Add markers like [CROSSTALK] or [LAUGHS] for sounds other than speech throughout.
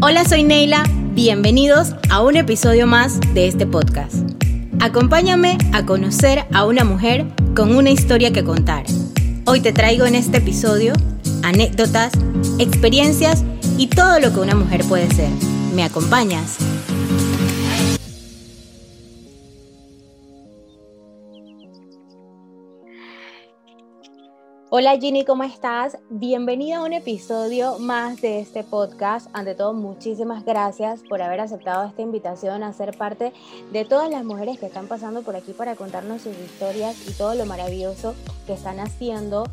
Hola, soy Neila. Bienvenidos a un episodio más de este podcast. Acompáñame a conocer a una mujer con una historia que contar. Hoy te traigo en este episodio anécdotas, experiencias y todo lo que una mujer puede ser. ¿Me acompañas? Hola Ginny, ¿cómo estás? Bienvenida a un episodio más de este podcast. Ante todo, muchísimas gracias por haber aceptado esta invitación a ser parte de todas las mujeres que están pasando por aquí para contarnos sus historias y todo lo maravilloso que están haciendo.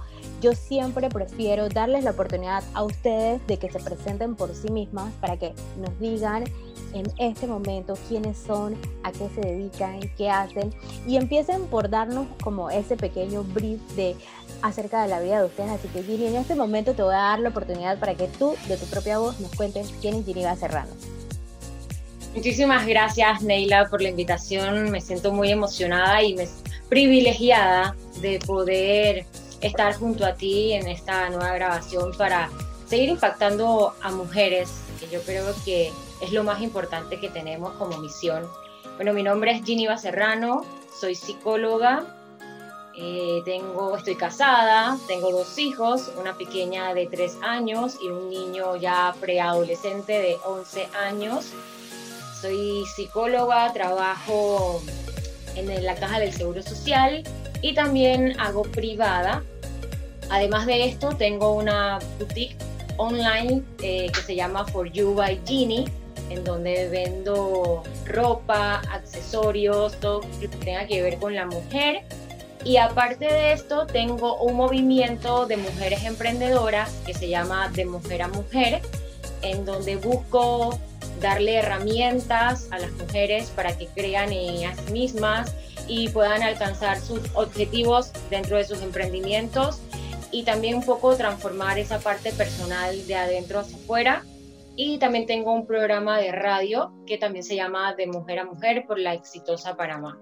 Yo siempre prefiero darles la oportunidad a ustedes de que se presenten por sí mismas para que nos digan en este momento quiénes son, a qué se dedican, qué hacen y empiecen por darnos como ese pequeño brief de acerca de la vida de ustedes. Así que Ginny, en este momento te voy a dar la oportunidad para que tú, de tu propia voz, nos cuentes quién es Ginny Serrano. Muchísimas gracias, Neila, por la invitación. Me siento muy emocionada y me privilegiada de poder estar junto a ti en esta nueva grabación para seguir impactando a mujeres, que yo creo que es lo más importante que tenemos como misión. Bueno, mi nombre es Ginny Serrano, soy psicóloga, eh, tengo, estoy casada, tengo dos hijos, una pequeña de 3 años y un niño ya preadolescente de 11 años. Soy psicóloga, trabajo en la caja del Seguro Social y también hago privada. Además de esto, tengo una boutique online eh, que se llama For You by Genie, en donde vendo ropa, accesorios, todo lo que tenga que ver con la mujer y aparte de esto, tengo un movimiento de mujeres emprendedoras que se llama De Mujer a Mujer, en donde busco darle herramientas a las mujeres para que crean en ellas mismas y puedan alcanzar sus objetivos dentro de sus emprendimientos y también un poco transformar esa parte personal de adentro hacia afuera. Y también tengo un programa de radio que también se llama De Mujer a Mujer por la exitosa Panamá.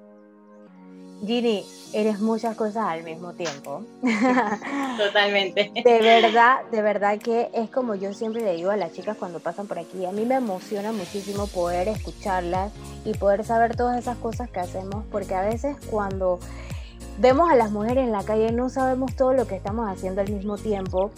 Ginny, eres muchas cosas al mismo tiempo. [LAUGHS] Totalmente. De verdad, de verdad que es como yo siempre le digo a las chicas cuando pasan por aquí. A mí me emociona muchísimo poder escucharlas y poder saber todas esas cosas que hacemos, porque a veces cuando vemos a las mujeres en la calle no sabemos todo lo que estamos haciendo al mismo tiempo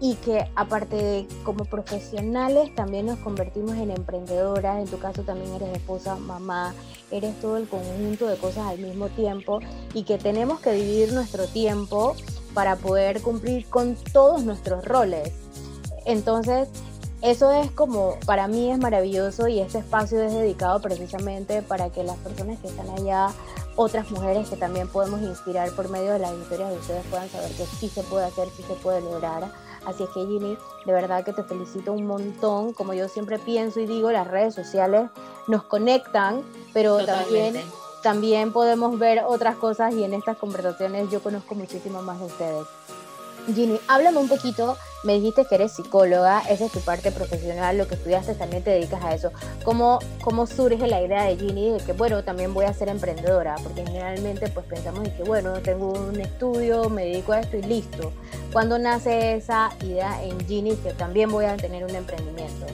y que aparte de como profesionales también nos convertimos en emprendedoras, en tu caso también eres esposa, mamá, eres todo el conjunto de cosas al mismo tiempo y que tenemos que dividir nuestro tiempo para poder cumplir con todos nuestros roles. Entonces, eso es como, para mí es maravilloso y este espacio es dedicado precisamente para que las personas que están allá, otras mujeres que también podemos inspirar por medio de las historias de ustedes puedan saber que sí se puede hacer, sí se puede lograr Así es que Ginny, de verdad que te felicito un montón. Como yo siempre pienso y digo, las redes sociales nos conectan, pero también, también podemos ver otras cosas y en estas conversaciones yo conozco muchísimo más de ustedes. Ginny, háblame un poquito, me dijiste que eres psicóloga, esa es tu parte profesional, lo que estudiaste también te dedicas a eso. ¿Cómo, cómo surge la idea de Ginny de que, bueno, también voy a ser emprendedora? Porque generalmente pues pensamos en que, bueno, tengo un estudio, me dedico a esto y listo. ¿Cuándo nace esa idea en Ginny que también voy a tener un emprendimiento?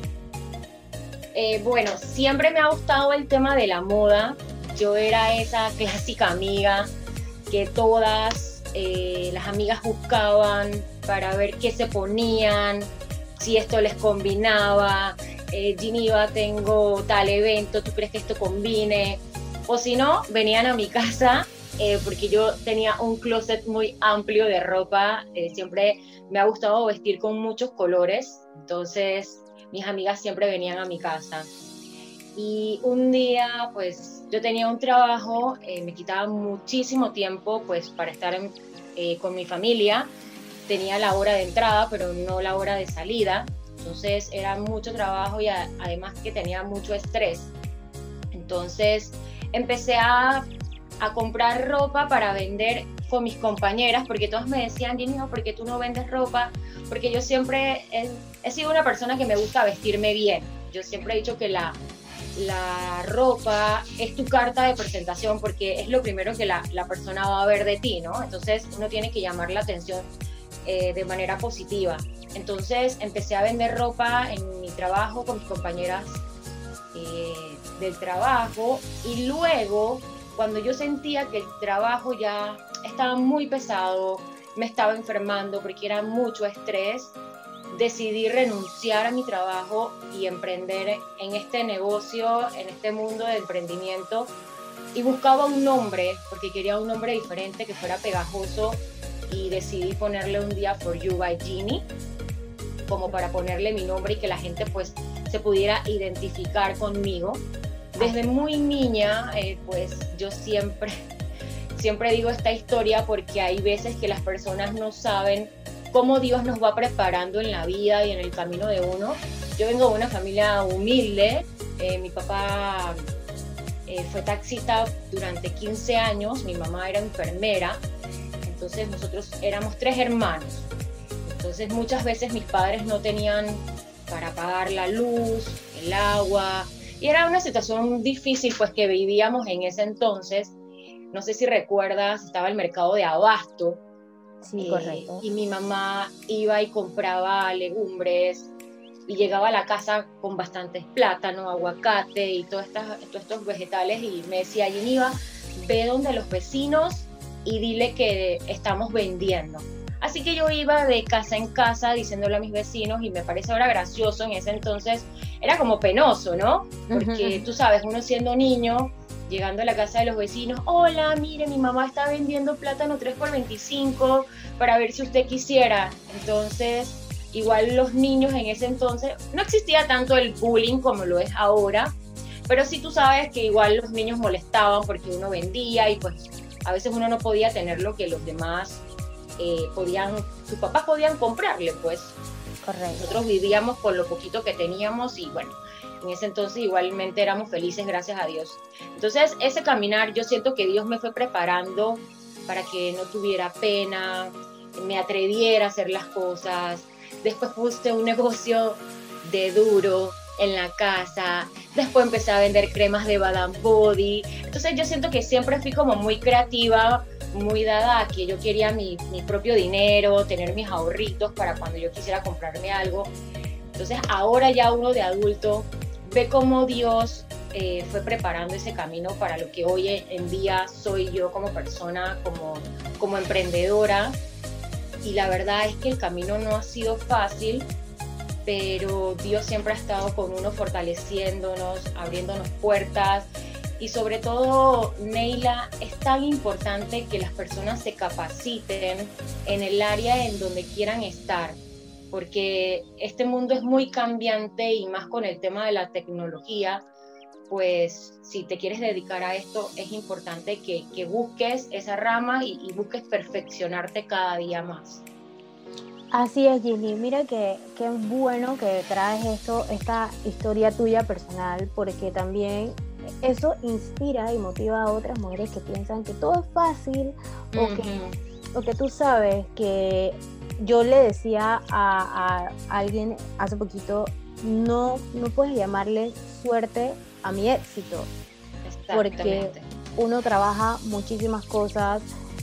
Eh, bueno, siempre me ha gustado el tema de la moda. Yo era esa clásica amiga que todas eh, las amigas buscaban para ver qué se ponían, si esto les combinaba, eh, Geneva, tengo tal evento, ¿tú crees que esto combine? O si no, venían a mi casa eh, porque yo tenía un closet muy amplio de ropa, eh, siempre me ha gustado vestir con muchos colores, entonces mis amigas siempre venían a mi casa. Y un día, pues yo tenía un trabajo, eh, me quitaba muchísimo tiempo pues para estar eh, con mi familia. Tenía la hora de entrada, pero no la hora de salida. Entonces era mucho trabajo y además que tenía mucho estrés. Entonces empecé a, a, comprar ropa para vender con mis compañeras, porque todas me decían, Jenny, ¿por qué tú no vendes ropa? Porque yo siempre he, he sido una persona que me gusta vestirme bien. Yo siempre he dicho que la, la ropa es tu carta de presentación porque es lo primero que la, persona va a ver de ti, ¿no? Entonces uno tiene que llamar la atención eh, de manera positiva. Entonces empecé a vender ropa en mi trabajo con mis compañeras eh, del trabajo y luego cuando yo sentía que el trabajo ya estaba muy pesado, me estaba enfermando porque era mucho estrés, decidí renunciar a mi trabajo y emprender en este negocio, en este mundo de emprendimiento. Y buscaba un nombre, porque quería un nombre diferente, que fuera pegajoso, y decidí ponerle un día For You by Genie, como para ponerle mi nombre y que la gente pues se pudiera identificar conmigo. Desde muy niña, eh, pues yo siempre, [LAUGHS] siempre digo esta historia porque hay veces que las personas no saben cómo Dios nos va preparando en la vida y en el camino de uno. Yo vengo de una familia humilde, eh, mi papá eh, fue taxista durante 15 años, mi mamá era enfermera, entonces nosotros éramos tres hermanos. Entonces muchas veces mis padres no tenían para pagar la luz, el agua, y era una situación difícil pues que vivíamos en ese entonces. No sé si recuerdas, estaba el mercado de abasto, Sí, correcto. Y mi mamá iba y compraba legumbres y llegaba a la casa con bastantes plátanos, aguacate y todas estas, todos estos vegetales y me decía, Geniva, ve donde los vecinos y dile que estamos vendiendo. Así que yo iba de casa en casa diciéndole a mis vecinos y me parece ahora gracioso, en ese entonces era como penoso, ¿no? Porque tú sabes, uno siendo niño, llegando a la casa de los vecinos, hola, mire, mi mamá está vendiendo plátano 3 por 25 para ver si usted quisiera. Entonces, igual los niños en ese entonces, no existía tanto el bullying como lo es ahora, pero sí tú sabes que igual los niños molestaban porque uno vendía y pues a veces uno no podía tener lo que los demás eh, podían, sus papás podían comprarle, pues. Correcto. Nosotros vivíamos con lo poquito que teníamos y bueno, en ese entonces igualmente éramos felices, gracias a Dios. Entonces, ese caminar, yo siento que Dios me fue preparando para que no tuviera pena, me atreviera a hacer las cosas. Después puse un negocio de duro en la casa. Después empecé a vender cremas de Badam Body. Entonces yo siento que siempre fui como muy creativa, muy dada a que yo quería mi, mi propio dinero, tener mis ahorritos para cuando yo quisiera comprarme algo. Entonces ahora ya uno de adulto ve cómo Dios eh, fue preparando ese camino para lo que hoy en día soy yo como persona, como, como emprendedora. Y la verdad es que el camino no ha sido fácil, pero Dios siempre ha estado con uno fortaleciéndonos, abriéndonos puertas. Y sobre todo, Neila, es tan importante que las personas se capaciten en el área en donde quieran estar porque este mundo es muy cambiante y más con el tema de la tecnología, pues si te quieres dedicar a esto es importante que, que busques esa rama y, y, busques perfeccionarte cada día más. Así es, Gilly. Mira que, qué bueno que traes esto, esta historia tuya personal, porque también eso inspira y motiva a otras mujeres que piensan que todo es fácil uh -huh. o, que, o que tú sabes que yo le decía a, a, alguien hace poquito, no, no puedes llamarle suerte a mi éxito, porque uno trabaja muchísimas cosas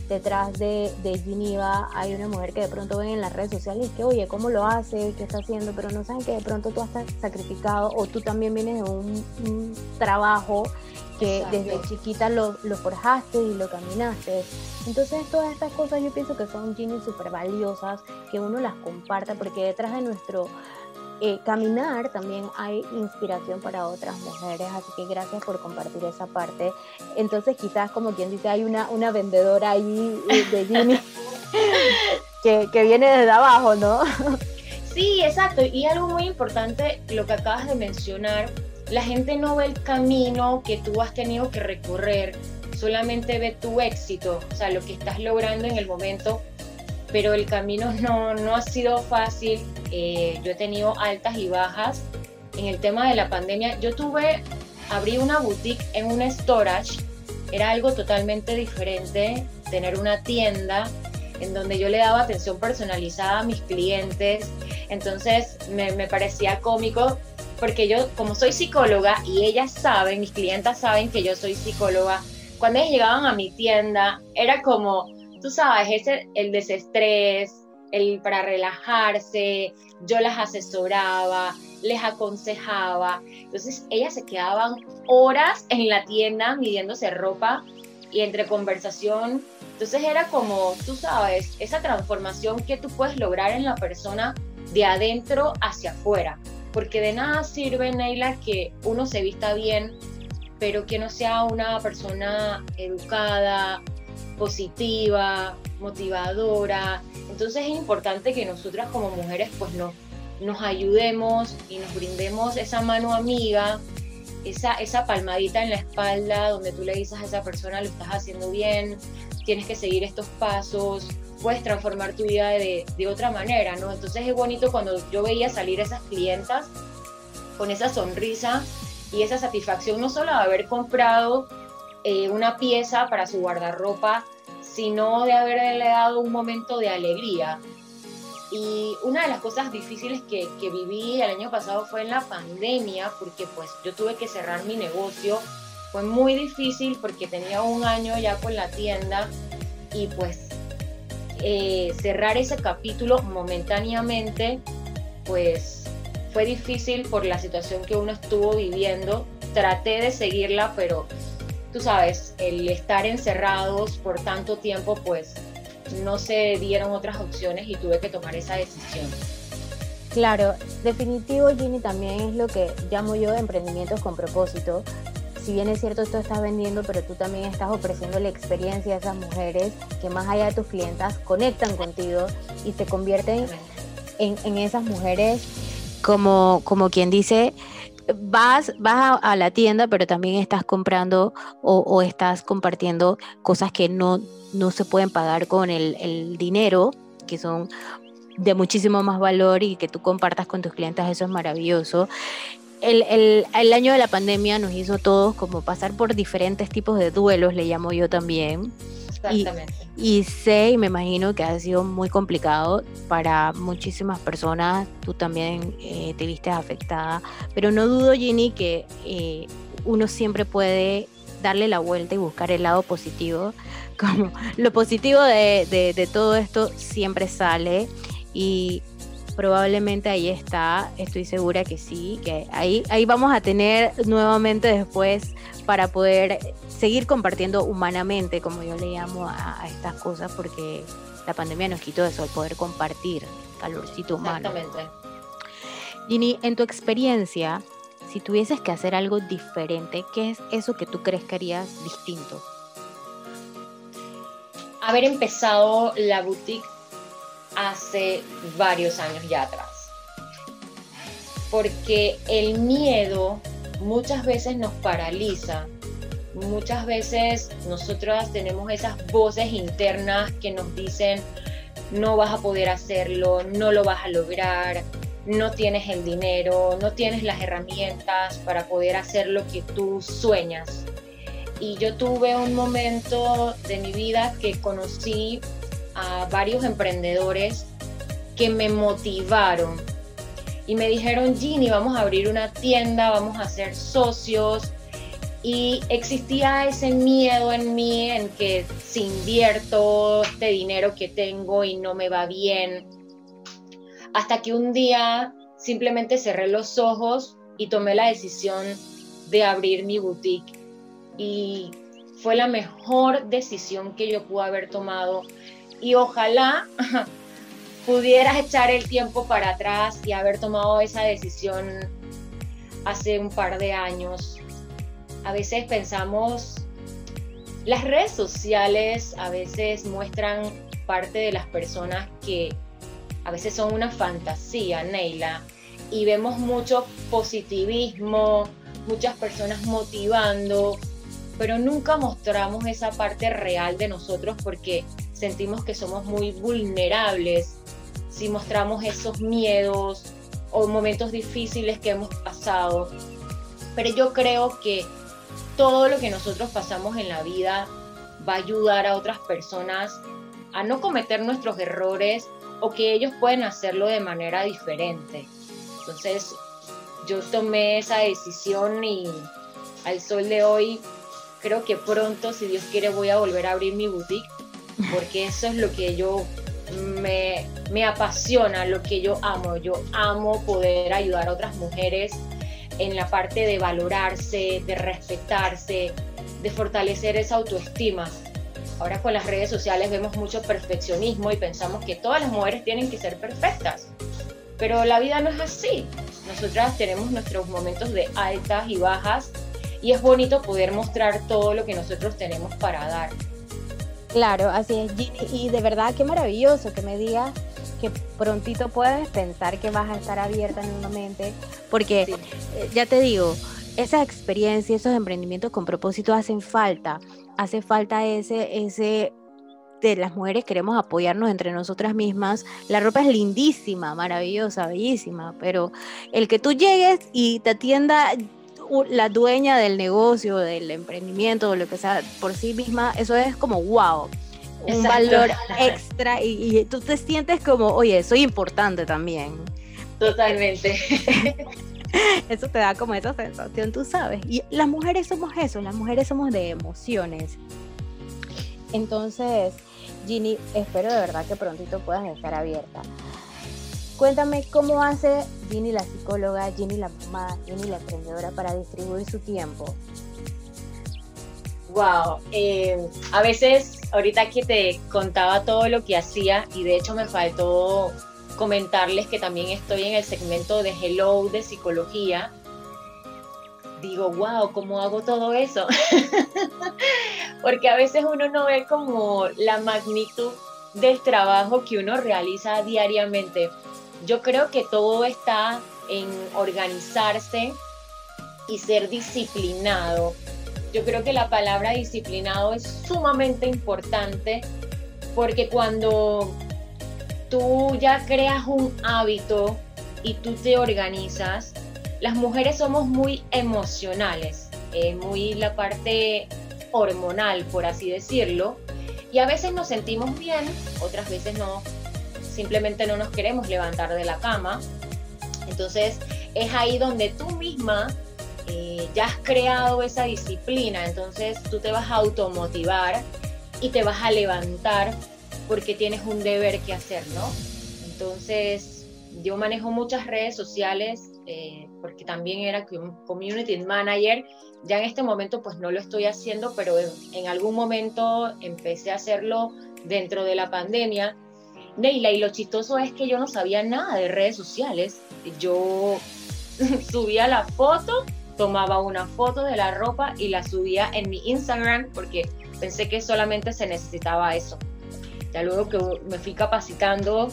detrás de, de Geneva, hay una mujer que de pronto ven en las redes sociales que, oye, ¿cómo lo hace? ¿Qué está haciendo? Pero no saben que de pronto tú estás sacrificado o tú también vienes de un, un trabajo que desde chiquita lo, lo, forjaste y lo caminaste. Entonces todas estas cosas yo pienso que son genies súper valiosas, que uno las comparta, porque detrás de nuestro eh, caminar también hay inspiración para otras mujeres, así que gracias por compartir esa parte. Entonces quizás como quien dice, hay una, una vendedora ahí de [LAUGHS] Jimmy que, que viene desde abajo, ¿no? Sí, exacto. Y algo muy importante, lo que acabas de mencionar, la gente no ve el camino que tú has tenido que recorrer, solamente ve tu éxito, o sea, lo que estás logrando en el momento, pero el camino no, no ha sido fácil. Eh, yo he tenido altas y bajas. En el tema de la pandemia, yo tuve, abrí una boutique en un storage, era algo totalmente diferente, tener una tienda en donde yo le daba atención personalizada a mis clientes, entonces me, me parecía cómico porque yo, como soy psicóloga y ellas saben, mis clientas saben que yo soy psicóloga, cuando ellas llegaban a mi tienda, era como, tú sabes, el desestrés, el, para relajarse, yo las asesoraba, les aconsejaba. Entonces ellas se quedaban horas en la tienda midiéndose ropa y entre conversación. Entonces era como, tú sabes, esa transformación que tú puedes lograr en la persona de adentro hacia afuera. Porque de nada sirve, Neila, que uno se vista bien, pero que no sea una persona educada, positiva, motivadora. Entonces es importante que nosotras como mujeres pues no, nos ayudemos y nos brindemos esa mano amiga, esa, esa palmadita en la espalda donde tú le dices a esa persona lo estás haciendo bien, tienes que seguir estos pasos, puedes transformar tu vida de, de otra manera, ¿no? Entonces es bonito cuando yo veía salir esas clientas con esa sonrisa y esa satisfacción no solo de haber comprado eh, una pieza para su guardarropa, sino de haberle dado un momento de alegría. Y una de las cosas difíciles que, que, viví el año pasado fue en la pandemia, porque pues yo tuve que cerrar mi negocio. Fue muy difícil porque tenía un año ya con la tienda y pues eh, cerrar ese capítulo momentáneamente, pues fue difícil por la situación que uno estuvo viviendo. Traté de seguirla, pero tú sabes, el estar encerrados por tanto tiempo, pues no se dieron otras opciones y tuve que tomar esa decisión. Claro, definitivo Ginny también es lo que llamo yo emprendimientos con propósito. Si bien es cierto, tú estás vendiendo, pero tú también estás ofreciendo la experiencia a esas mujeres que más allá de tus clientas conectan contigo y se convierten en, esas mujeres como, como quien dice, vas, vas a, la tienda, pero también estás comprando o, estás compartiendo cosas que no, no se pueden pagar con el, dinero, que son de muchísimo más valor y que tú compartas con tus clientes, eso es maravilloso. El, el, año de la pandemia nos hizo todos como pasar por diferentes tipos de duelos, le llamo yo también. Exactamente. Y, sé y me imagino que ha sido muy complicado para muchísimas personas. Tú también eh, te viste afectada. Pero no dudo, Ginny, que eh, uno siempre puede darle la vuelta y buscar el lado positivo. [LAUGHS] Como lo positivo de, de todo esto siempre sale. Y probablemente ahí está, estoy segura que sí, que ahí, ahí vamos a tener nuevamente después para poder seguir compartiendo humanamente, como yo le llamo a, estas cosas, porque la pandemia nos quitó eso, el poder compartir calorcito humano. Exactamente. Ginny, en tu experiencia, si tuvieses que hacer algo diferente, ¿qué es eso que tú crees que harías distinto? Haber empezado la boutique hace varios años ya atrás. Porque el miedo muchas veces nos paraliza muchas veces nosotras tenemos esas voces internas que nos dicen no vas a poder hacerlo, no lo vas a lograr, no tienes el dinero, no tienes las herramientas para poder hacer lo que tú sueñas. Y yo tuve un momento de mi vida que conocí a varios emprendedores que me motivaron y me dijeron, Ginny, vamos a abrir una tienda, vamos a ser socios, y existía ese miedo en mí en que si invierto este dinero que tengo y no me va bien, hasta que un día simplemente cerré los ojos y tomé la decisión de abrir mi boutique. Y fue la mejor decisión que yo pude haber tomado y ojalá [LAUGHS] pudieras echar el tiempo para atrás y haber tomado esa decisión hace un par de años. A veces pensamos, las redes sociales a veces muestran parte de las personas que a veces son una fantasía, Neila, y vemos mucho positivismo, muchas personas motivando, pero nunca mostramos esa parte real de nosotros porque sentimos que somos muy vulnerables si mostramos esos miedos o momentos difíciles que hemos pasado. Pero yo creo que todo lo que nosotros pasamos en la vida va a ayudar a otras personas a no cometer nuestros errores o que ellos pueden hacerlo de manera diferente. Entonces, yo tomé esa decisión y al sol de hoy creo que pronto, si Dios quiere, voy a volver a abrir mi boutique, porque eso es lo que yo me, me apasiona lo que yo amo. Yo amo poder ayudar a otras mujeres en la parte de valorarse, de respetarse, de fortalecer esa autoestima. Ahora con las redes sociales vemos mucho perfeccionismo y pensamos que todas las mujeres tienen que ser perfectas. Pero la vida no es así. Nosotras tenemos nuestros momentos de altas y bajas y es bonito poder mostrar todo lo que nosotros tenemos para dar. Claro, así es, Ginny. Y de verdad, qué maravilloso que me digas que prontito puedes pensar que vas a estar abierta nuevamente, porque eh, ya te digo, esa experiencia, esos emprendimientos con propósito hacen falta, hace falta ese, ese de las mujeres queremos apoyarnos entre nosotras mismas. La ropa es lindísima, maravillosa, bellísima, pero el que tú llegues y te atienda la dueña del negocio, del emprendimiento, lo que sea, por sí misma, eso es como wow, un valor extra y, tú te sientes como, oye, soy importante también. Totalmente. [LAUGHS] Eso te da como esa sensación, tú sabes. Y las mujeres somos eso, las mujeres somos de emociones. Entonces, Ginny, espero de verdad que prontito puedas estar abierta. Cuéntame cómo hace Ginny la psicóloga, Ginny la mamá, Ginny la emprendedora para distribuir su tiempo. Wow, eh, a veces ahorita que te contaba todo lo que hacía y de hecho me faltó comentarles que también estoy en el segmento de Hello de psicología. Digo, wow, ¿cómo hago todo eso? [LAUGHS] Porque a veces uno no ve como la magnitud del trabajo que uno realiza diariamente yo creo que todo está en organizarse y ser disciplinado. Yo creo que la palabra disciplinado es sumamente importante porque cuando tú ya creas un hábito y tú te organizas, las mujeres somos muy emocionales, eh, muy la parte hormonal, por así decirlo, y a veces nos sentimos bien, otras veces no, simplemente no nos queremos levantar de la cama. Entonces es ahí donde tú misma eh, ya has creado esa disciplina, entonces tú te vas a automotivar y te vas a levantar porque tienes un deber que hacer, ¿no? Entonces yo manejo muchas redes sociales eh, porque también era community manager. Ya en este momento pues no lo estoy haciendo, pero en algún momento empecé a hacerlo dentro de la pandemia Neila, y lo chistoso es que yo no sabía nada de redes sociales. Yo [LAUGHS] subía la foto, tomaba una foto de la ropa y la subía en mi Instagram porque pensé que solamente se necesitaba eso. Ya luego que me fui capacitando,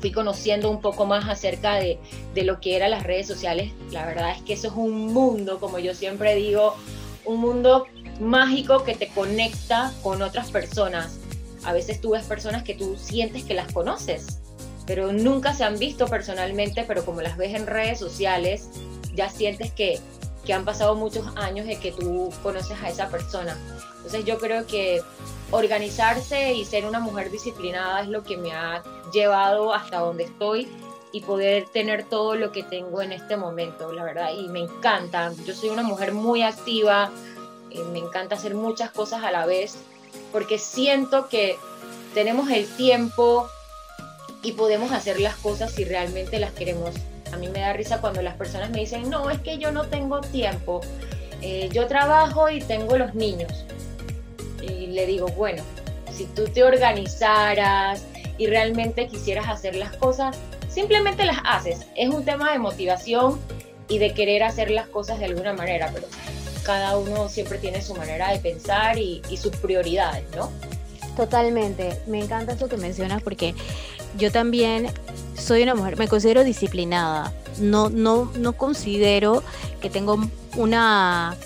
fui conociendo un poco más acerca de, de lo que eran las redes sociales. La verdad es que eso es un mundo, como yo siempre digo, un mundo mágico que te conecta con otras personas a veces tú ves personas que tú sientes que las conoces, pero nunca se han visto personalmente, pero como las ves en redes sociales, ya sientes que, que han pasado muchos años de que tú conoces a esa persona. Entonces yo creo que organizarse y ser una mujer disciplinada es lo que me ha llevado hasta donde estoy y poder tener todo lo que tengo en este momento, la verdad, y me encanta. Yo soy una mujer muy activa, eh, me encanta hacer muchas cosas a la vez porque siento que tenemos el tiempo y podemos hacer las cosas si realmente las queremos. A mí me da risa cuando las personas me dicen, no, es que yo no tengo tiempo, eh, yo trabajo y tengo los niños. Y le digo, bueno, si tú te organizaras y realmente quisieras hacer las cosas, simplemente las haces. Es un tema de motivación y de querer hacer las cosas de alguna manera, pero cada uno siempre tiene su manera de pensar y, sus prioridades, ¿no? Totalmente, me encanta eso que mencionas porque yo también soy una mujer, me considero disciplinada, no, no, no considero que tengo una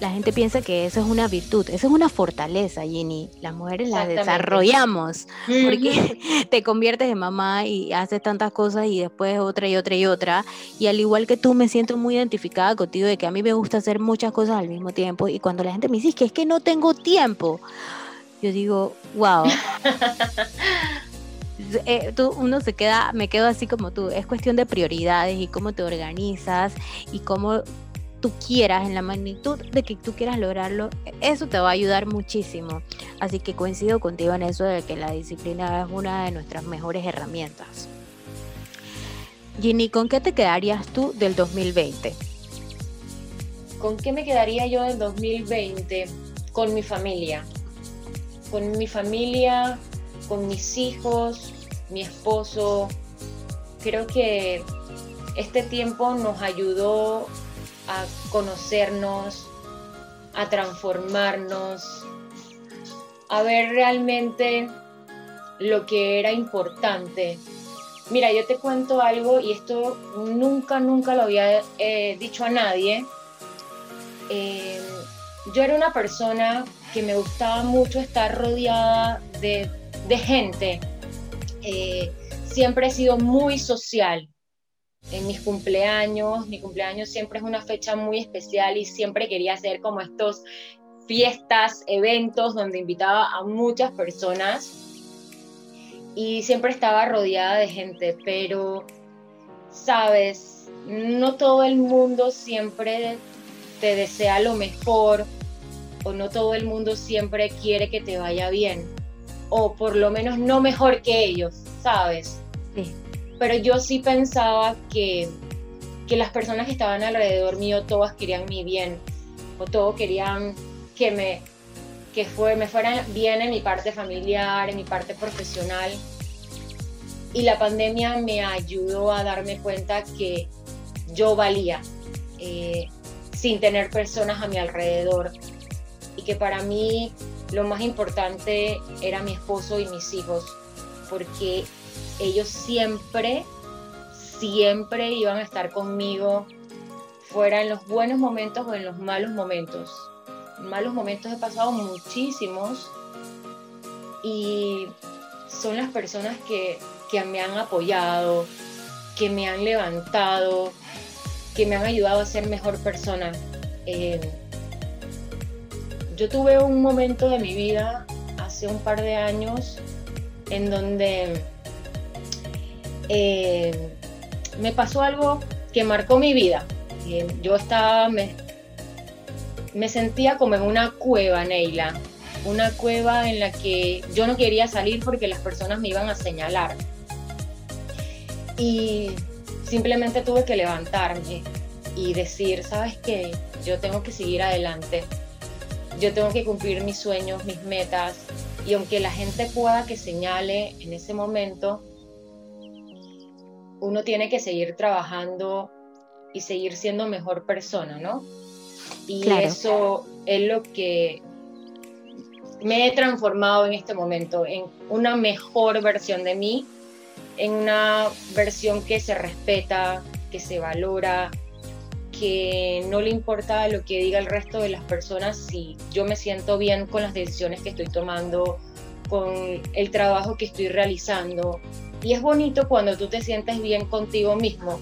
la gente piensa que eso es una virtud, eso es una fortaleza, Jenny. Las mujeres la desarrollamos porque [LAUGHS] te conviertes en mamá y haces tantas cosas y después otra y otra y otra. Y al igual que tú, me siento muy identificada contigo de que a mí me gusta hacer muchas cosas al mismo tiempo. Y cuando la gente me dice que es que no tengo tiempo, yo digo, wow. [LAUGHS] Eh, tú, uno se queda, me quedo así como tú, es cuestión de prioridades y cómo te organizas y cómo tú quieras, en la magnitud de que tú quieras lograrlo, eso te va a ayudar muchísimo. Así que coincido contigo en eso de que la disciplina es una de nuestras mejores herramientas. Ginny, ¿con qué te quedarías tú del 2020? ¿Con qué me quedaría yo del 2020? Con mi familia. Con mi familia, con mis hijos, mi esposo. Creo que este tiempo nos ayudó a conocernos, a transformarnos, a ver realmente lo que era importante. Mira, yo te cuento algo y esto nunca, nunca lo había eh, dicho a nadie. Eh, yo era una persona que me gustaba mucho estar rodeada de, gente. Eh, siempre he sido muy social. En mis cumpleaños, mi cumpleaños siempre es una fecha muy especial y siempre quería hacer como estos fiestas, eventos donde invitaba a muchas personas. Y siempre estaba rodeada de gente, pero, sabes, no todo el mundo siempre te desea lo mejor o no todo el mundo siempre quiere que te vaya bien o por lo menos no mejor que ellos, ¿sabes? Pero yo sí pensaba que, que las personas que estaban alrededor mío todas querían mi bien o todos querían que me que fue, me fuera bien en mi parte familiar, en mi parte profesional. Y la pandemia me ayudó a darme cuenta que yo valía eh, sin tener personas a mi alrededor. Y que para mí lo más importante era mi esposo y mis hijos, porque ellos siempre, siempre iban a estar conmigo, fuera en los buenos momentos o en los malos momentos malos momentos he pasado muchísimos y son las personas que, me han apoyado, que me han levantado, que me han ayudado a ser mejor persona. Eh, yo tuve un momento de mi vida hace un par de años en donde eh, me pasó algo que marcó mi vida. Eh, yo estaba, me, me sentía como en una cueva, Neila. Una cueva en la que yo no quería salir porque las personas me iban a señalar. Y simplemente tuve que levantarme y decir, ¿sabes qué? Yo tengo que seguir adelante. Yo tengo que cumplir mis sueños, mis metas. Y aunque la gente pueda que señale en ese momento, uno tiene que seguir trabajando y seguir siendo mejor persona, ¿no? Y eso es lo que me he transformado en este momento, en una mejor versión de mí, en una versión que se respeta, que se valora, que no le importa lo que diga el resto de las personas si yo me siento bien con las decisiones que estoy tomando, con el trabajo que estoy realizando. Y es bonito cuando tú te sientes bien contigo mismo,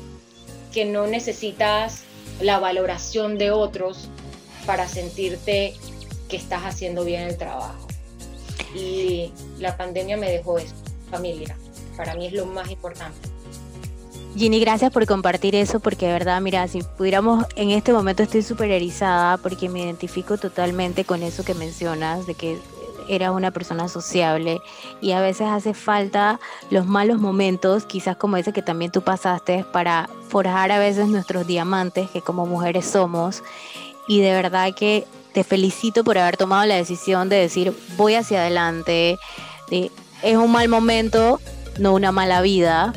que no necesitas la valoración de otros para sentirte que estás haciendo bien el trabajo. Y la pandemia me dejó eso, familia. Para mí es lo más importante. Ginny, gracias por compartir eso, porque de verdad, mira, si pudiéramos, en este momento estoy súper erizada porque me identifico totalmente con eso que mencionas, de que era una persona sociable y a veces hace falta los malos momentos, quizás como ese que también tú pasaste, para forjar a veces nuestros diamantes que como mujeres somos. Y de verdad que te felicito por haber tomado la decisión de decir voy hacia adelante, es un mal momento, no una mala vida,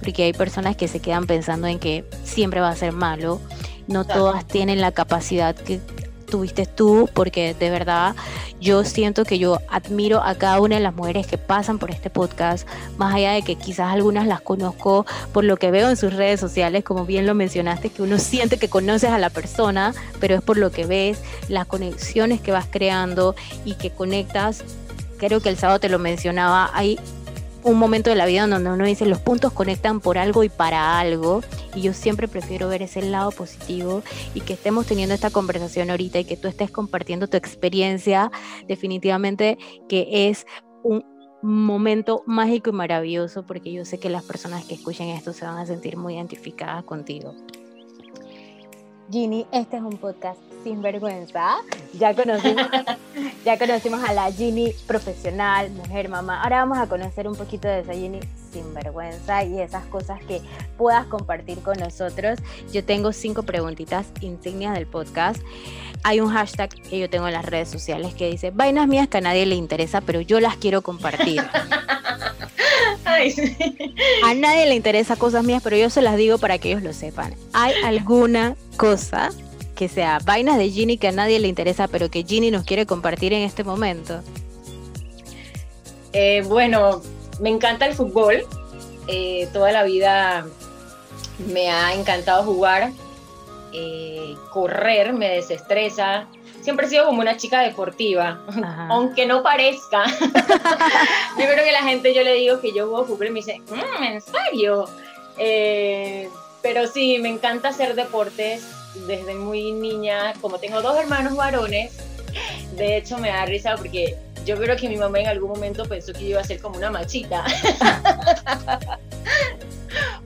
porque hay personas que se quedan pensando en que siempre va a ser malo. No todas tienen la capacidad que tuviste tú, porque de verdad yo siento que yo admiro a cada una de las mujeres que pasan por este podcast, más allá de que quizás algunas las conozco por lo que veo en sus redes sociales, como bien lo mencionaste, que uno siente que conoces a la persona, pero es por lo que ves, las conexiones que vas creando y que conectas. Creo que el sábado te lo mencionaba, hay un momento de la vida donde uno dice los puntos conectan por algo y para algo y yo siempre prefiero ver ese lado positivo y que estemos teniendo esta conversación ahorita y que tú estés compartiendo tu experiencia definitivamente que es un momento mágico y maravilloso porque yo sé que las personas que escuchen esto se van a sentir muy identificadas contigo. Ginny, este es un podcast sin vergüenza. Ya conocimos, [LAUGHS] ya conocimos a la Ginny profesional, mujer, mamá. Ahora vamos a conocer un poquito de esa Ginny sin vergüenza y esas cosas que puedas compartir con nosotros. Yo tengo cinco preguntitas insignias del podcast. Hay un hashtag que yo tengo en las redes sociales que dice, vainas mías que a nadie le interesa, pero yo las quiero compartir. [LAUGHS] A nadie le interesa cosas mías, pero yo se las digo para que ellos lo sepan. ¿Hay alguna cosa que sea vainas de Ginny que a nadie le interesa, pero que Ginny nos quiere compartir en este momento? Eh, bueno, me encanta el fútbol. Eh, toda la vida me ha encantado jugar. Eh, correr me desestresa siempre he sido como una chica deportiva, [LAUGHS] aunque no parezca. [LAUGHS] yo creo que la gente, yo le digo que yo juego fútbol y me dice, mm, ¿en serio? Eh, pero sí, me encanta hacer deportes desde muy niña, como tengo dos hermanos varones, de hecho me da risa porque yo creo que mi mamá en algún momento pensó que yo iba a ser como una machita. [LAUGHS]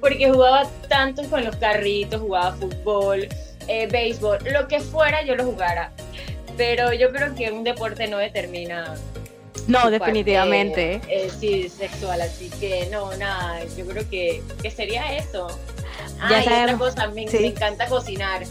porque jugaba tanto con los carritos, jugaba fútbol, eh, béisbol, lo que fuera yo lo jugara pero yo creo que un deporte no determina. No, definitivamente. Eh, sí, sexual, así que no, nada, yo creo que, que sería eso. Ya ah, otra cosa, me, me encanta cocinar.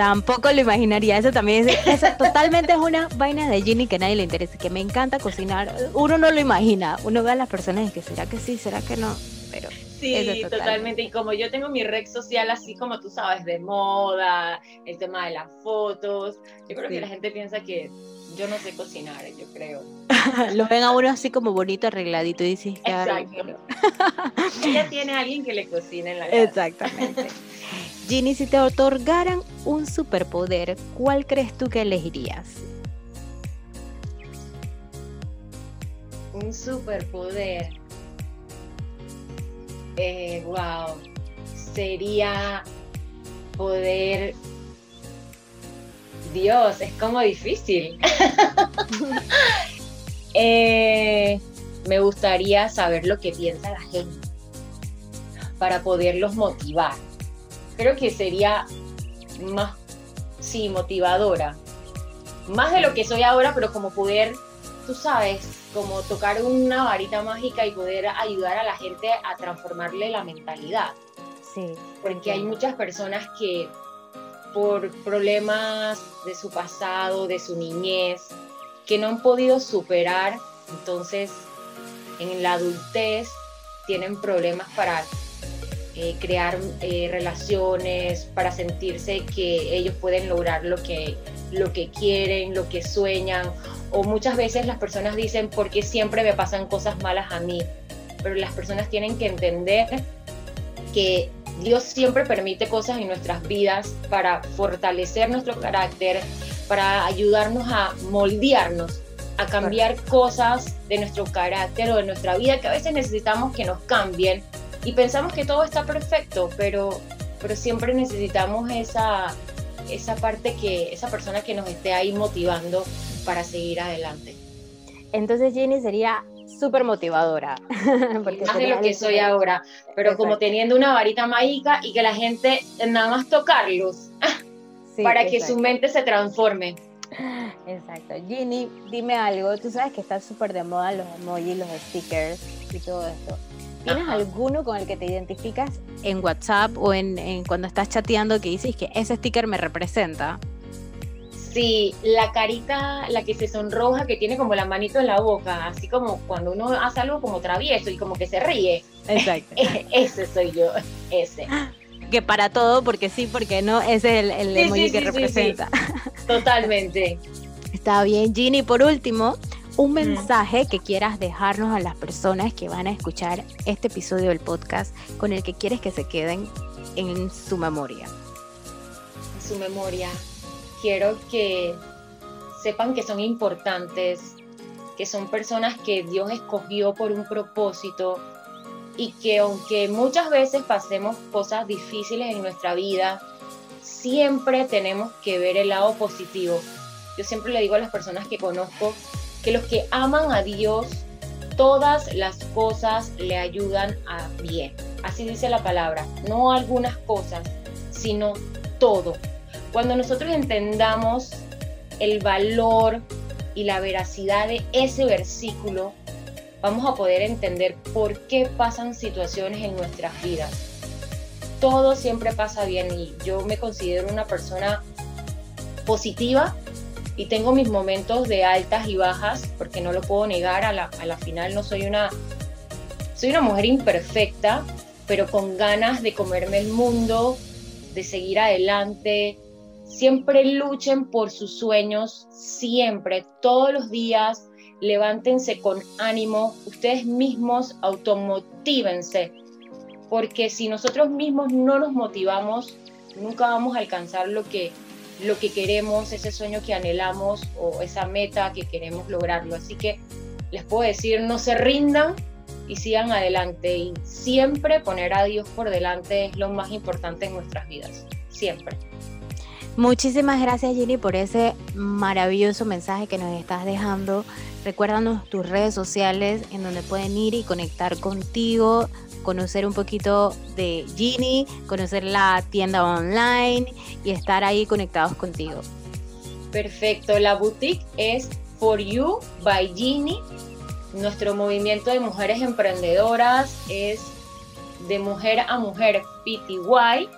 Tampoco lo imaginaría, eso también es, eso [LAUGHS] totalmente es una vaina de Ginny que a nadie le interesa, que me encanta cocinar, uno no lo imagina, uno ve a las personas y que será que sí, será que no, pero Sí, totalmente. Y como yo tengo mi red social así como tú sabes, de moda, el tema de las fotos, yo creo que la gente piensa que yo no sé cocinar, yo creo. [LAUGHS] Lo ven a uno así como bonito, arregladito y dices, Exacto. Ella [LAUGHS] tiene a alguien que le cocine en la casa. Exactamente. Ginny, si te otorgaran un superpoder, ¿cuál crees tú que elegirías? Un superpoder eh, wow, sería poder... Dios, es como difícil. [LAUGHS] Eh, me gustaría saber lo que piensa la gente para poderlos motivar. Creo que sería más, sí, motivadora. Más de lo que soy ahora, pero como poder, tú sabes, como tocar una varita mágica y poder ayudar a la gente a transformarle la mentalidad. Sí. Porque hay muchas personas que por problemas de su pasado, de su niñez, que no han podido superar, entonces en la adultez tienen problemas para eh, crear eh, relaciones, para sentirse que ellos pueden lograr lo que, lo que quieren, lo que sueñan o muchas veces las personas dicen, ¿por qué siempre me pasan cosas malas a mí? Pero las personas tienen que entender que Dios siempre permite cosas en nuestras vidas para fortalecer nuestro carácter, para ayudarnos a moldearnos, a cambiar cosas de nuestro carácter o de nuestra vida que a veces necesitamos que nos cambien y pensamos que todo está perfecto, pero, pero siempre necesitamos esa, esa parte que, esa persona que nos esté ahí motivando para seguir adelante. Entonces Jenny sería súper motivadora. [LAUGHS] Porque más de lo que soy ahora, pero como teniendo una varita mágica y que la gente nada más tocarlos [LAUGHS] para que su mente se transforme. Exacto. Ginny, dime algo. Tú sabes que están súper de moda los emojis, los stickers y todo esto. ¿Tienes alguno con el que te identificas en WhatsApp o en, en, cuando estás chateando que dices que ese sticker me representa? Sí, la carita, la que se sonroja, que tiene como la manito en la boca, así como cuando uno hace algo como travieso y como que se ríe. Exacto. [LAUGHS] Ese soy yo, ese. Que para todo, porque sí, porque no, ese es el, emoji que representa. [LAUGHS] Totalmente. Está bien, Ginny. Por último, un mensaje que quieras dejarnos a las personas que van a escuchar este episodio del podcast con el que quieres que se queden en su memoria. En su memoria quiero que sepan que son importantes, que son personas que Dios escogió por un propósito y que aunque muchas veces pasemos cosas difíciles en nuestra vida, siempre tenemos que ver el lado positivo. Yo siempre le digo a las personas que conozco que los que aman a Dios, todas las cosas le ayudan a bien. Así dice la palabra, no algunas cosas, sino todo. Cuando nosotros entendamos el valor y la veracidad de ese versículo, vamos a poder entender por qué pasan situaciones en nuestras vidas. Todo siempre pasa bien y yo me considero una persona positiva y tengo mis momentos de altas y bajas porque no lo puedo negar, a la, a la final no soy una, soy una mujer imperfecta, pero con ganas de comerme el mundo, de seguir adelante. Siempre luchen por sus sueños, siempre, todos los días, levántense con ánimo, ustedes mismos automotívense, porque si nosotros mismos no nos motivamos, nunca vamos a alcanzar lo que, lo que queremos, ese sueño que anhelamos o esa meta que queremos lograrlo. Así que les puedo decir, no se rindan y sigan adelante y siempre poner a Dios por delante es lo más importante en nuestras vidas, siempre. Muchísimas gracias Ginny por ese maravilloso mensaje que nos estás dejando. Recuérdanos tus redes sociales en donde pueden ir y conectar contigo, conocer un poquito de Ginny, conocer la tienda online y estar ahí conectados contigo. Perfecto, la boutique es For You by Ginny. Nuestro movimiento de mujeres emprendedoras es de mujer a mujer PTY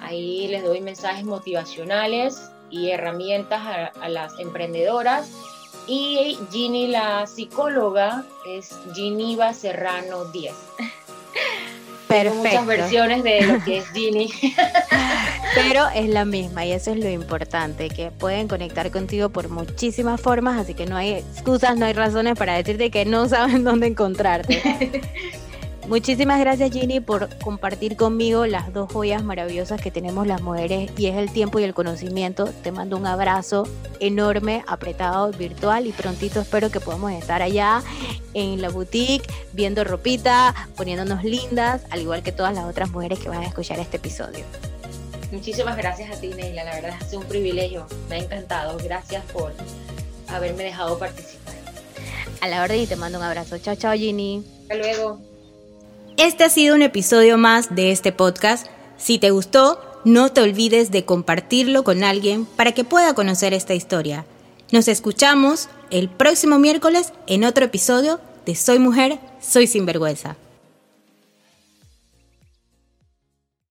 Ahí les doy mensajes motivacionales y herramientas a, las emprendedoras. Y Ginny, la psicóloga, es Giniva Serrano 10. Perfecto. muchas versiones de lo que es Ginny. [LAUGHS] Pero es la misma y eso es lo importante, que pueden conectar contigo por muchísimas formas, así que no hay excusas, no hay razones para decirte que no saben [LAUGHS] dónde encontrarte. [LAUGHS] Muchísimas gracias Ginny por compartir conmigo las dos joyas maravillosas que tenemos las mujeres y es el tiempo y el conocimiento. Te mando un abrazo enorme, apretado, virtual y prontito espero que podamos estar allá en la boutique viendo ropita, poniéndonos lindas, al igual que todas las otras mujeres que van a escuchar este episodio. Muchísimas gracias a ti Neila, la verdad sido un privilegio, me ha encantado. Gracias por haberme dejado participar. A la orden y te mando un abrazo. Chao, chao Ginny. Hasta luego. Este ha sido un episodio más de este podcast. Si te gustó, no te olvides de compartirlo con alguien para que pueda conocer esta historia. Nos escuchamos el próximo miércoles en otro episodio de Soy Mujer, Soy Sinvergüenza.